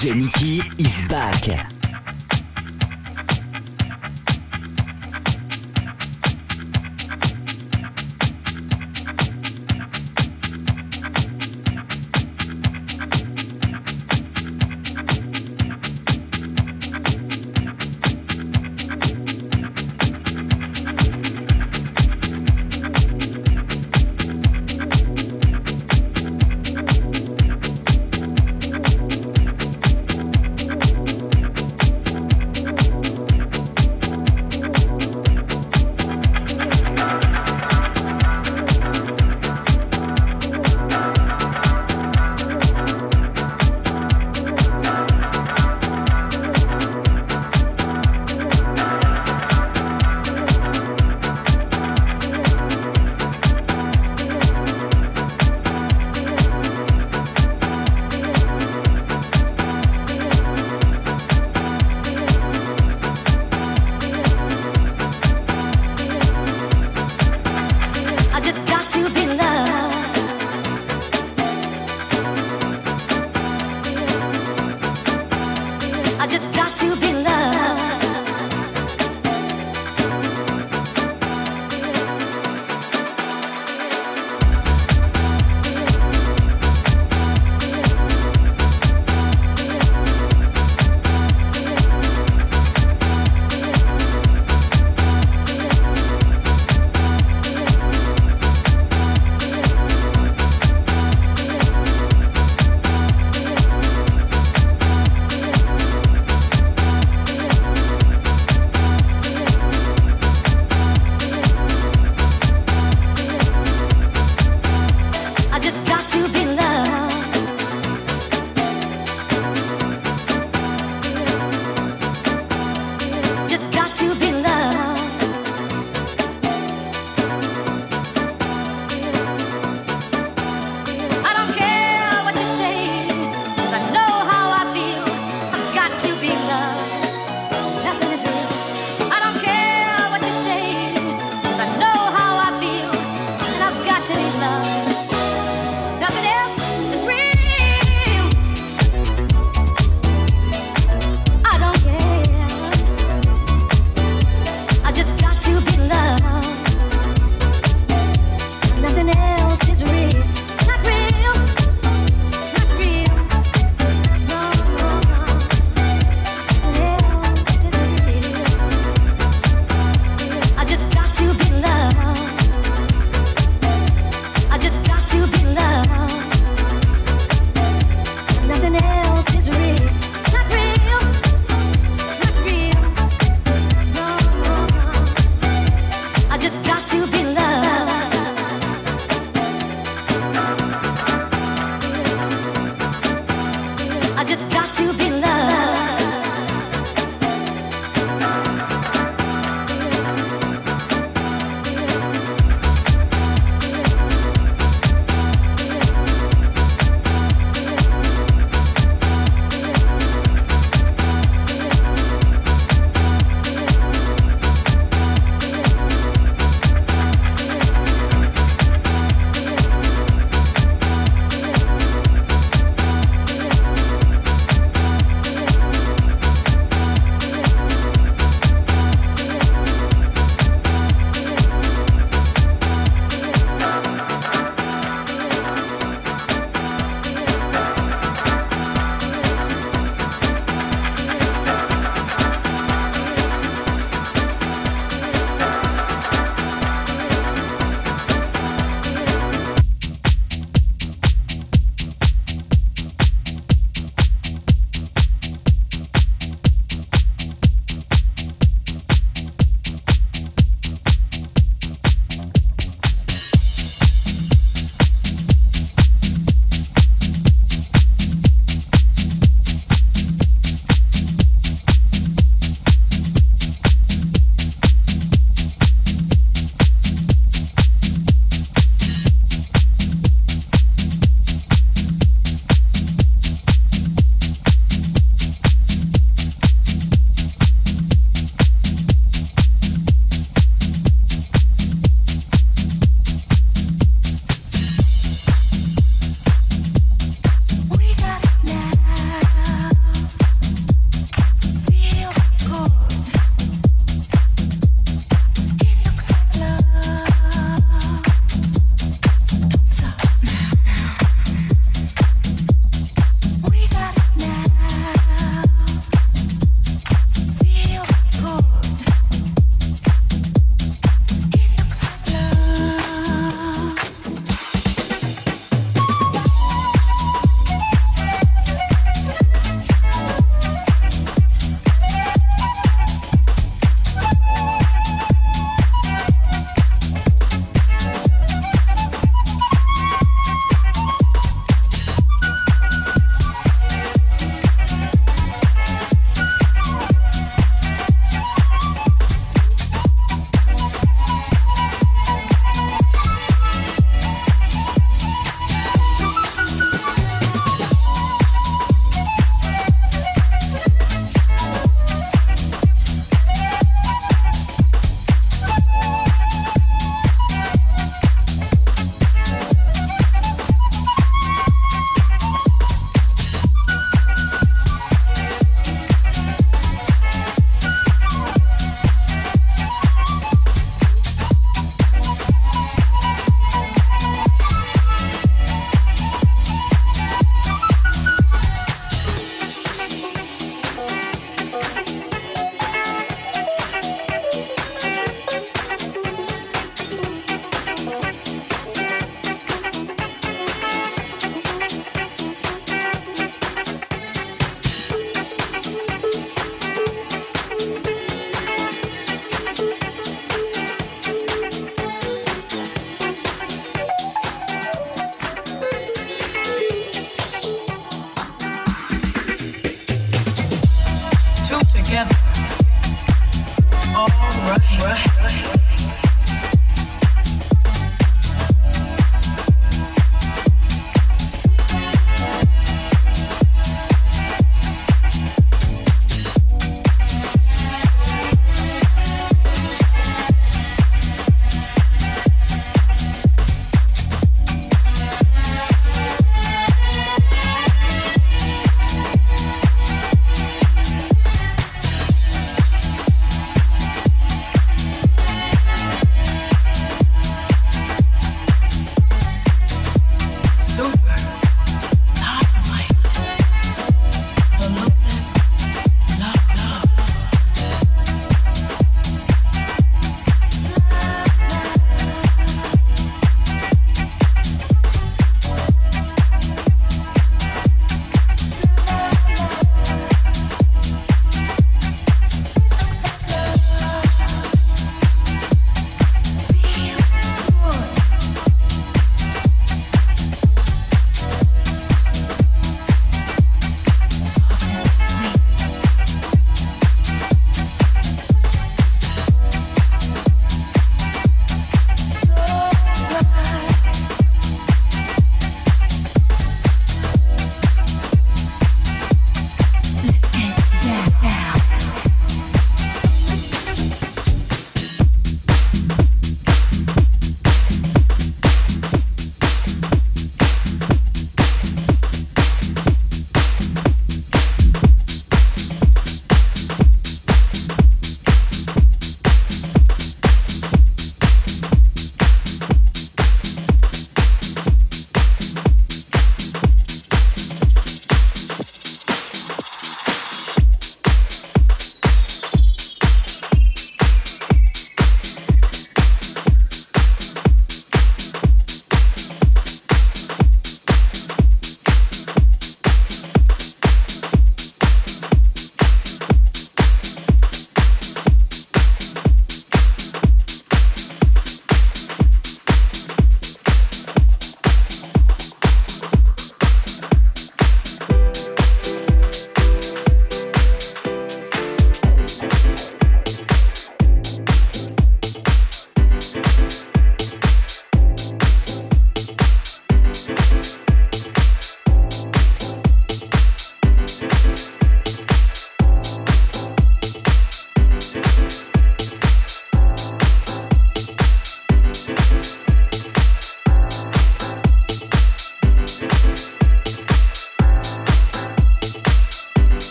DJ Nicky is back.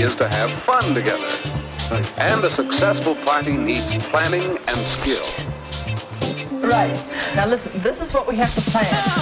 Is to have fun together. And a successful party needs planning and skill. Right. Now listen, this is what we have to plan.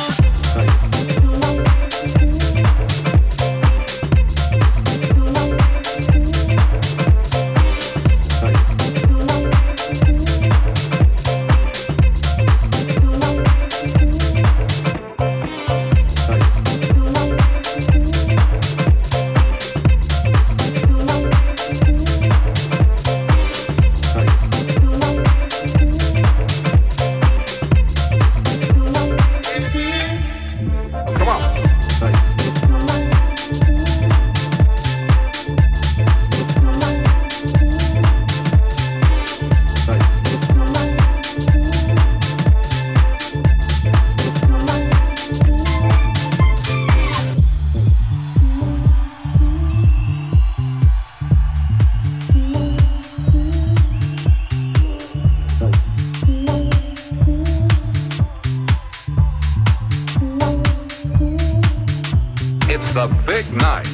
The big night.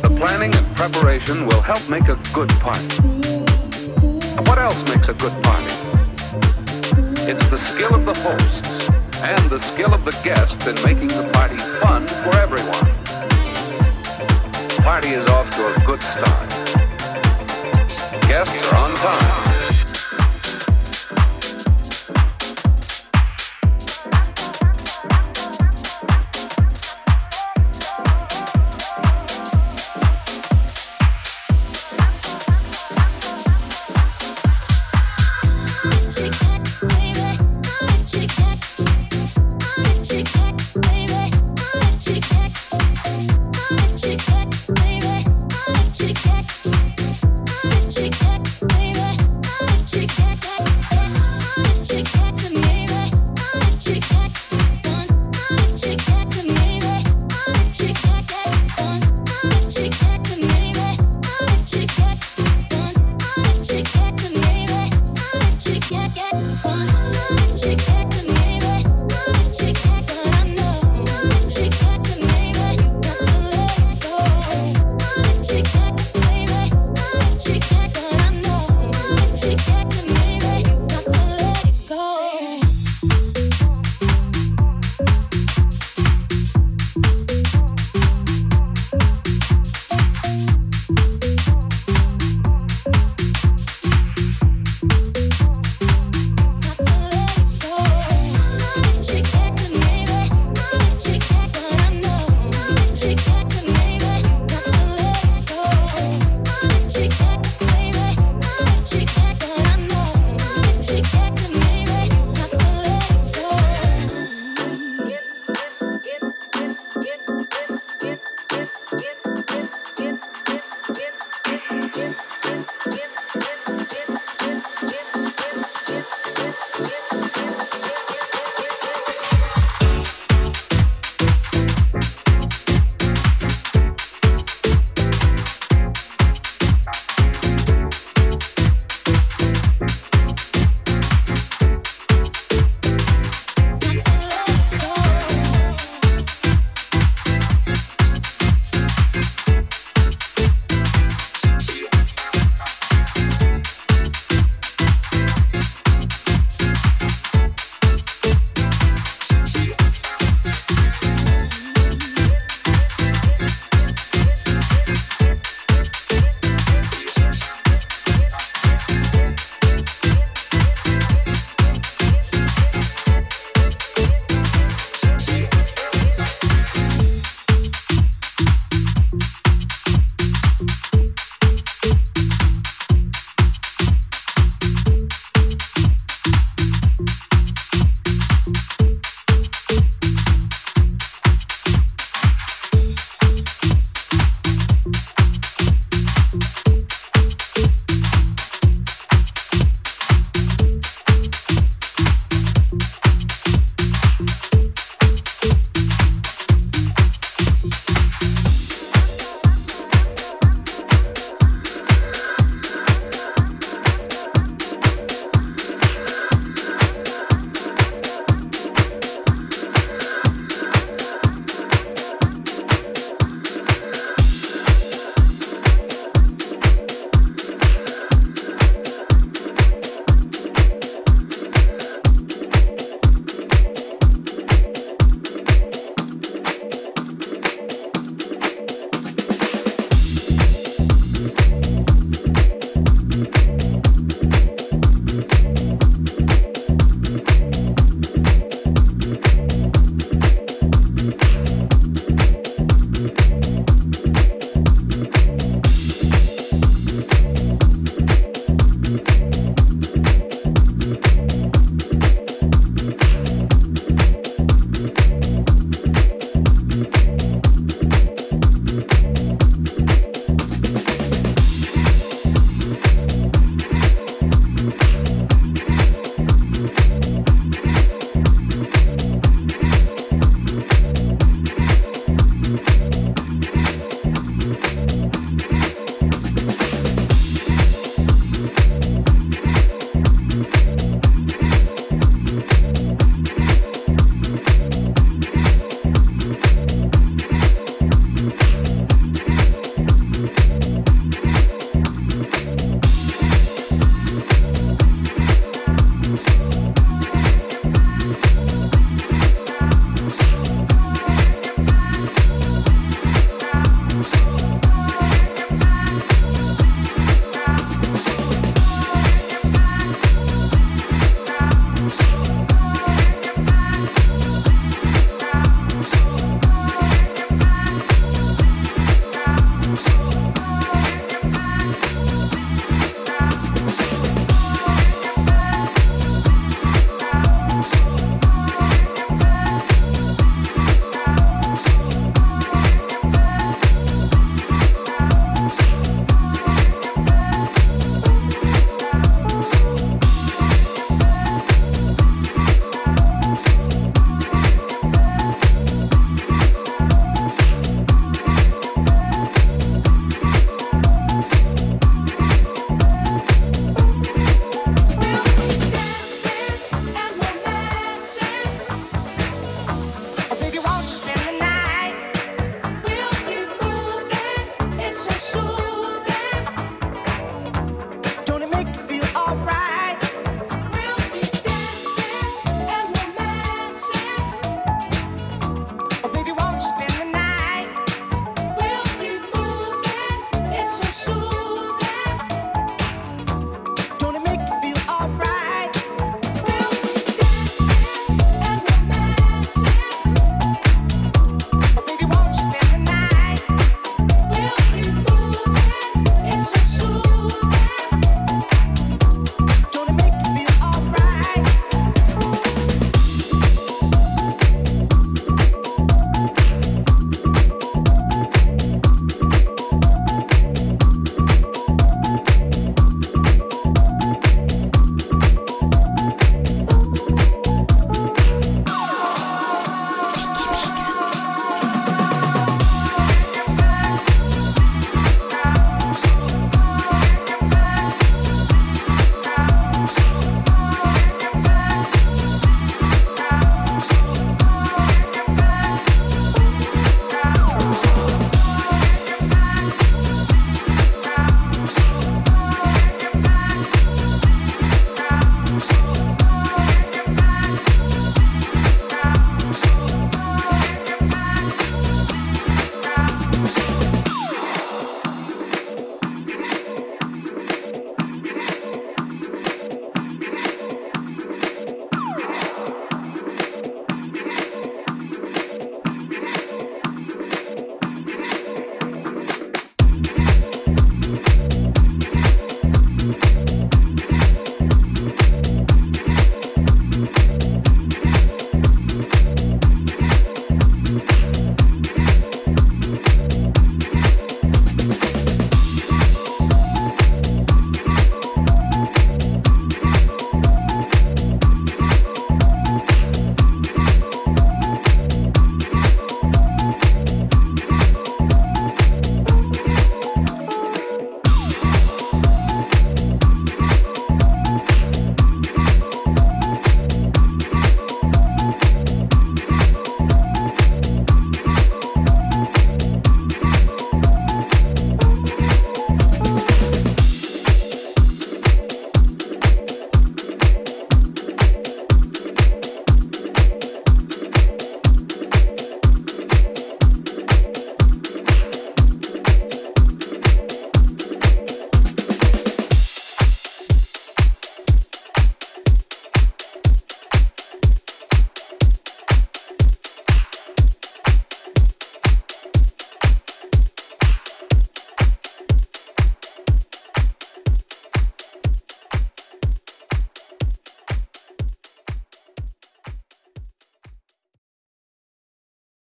The planning and preparation will help make a good party. And what else makes a good party? It's the skill of the hosts and the skill of the guests in making the party fun for everyone. The party is off to a good start. Guests are on time.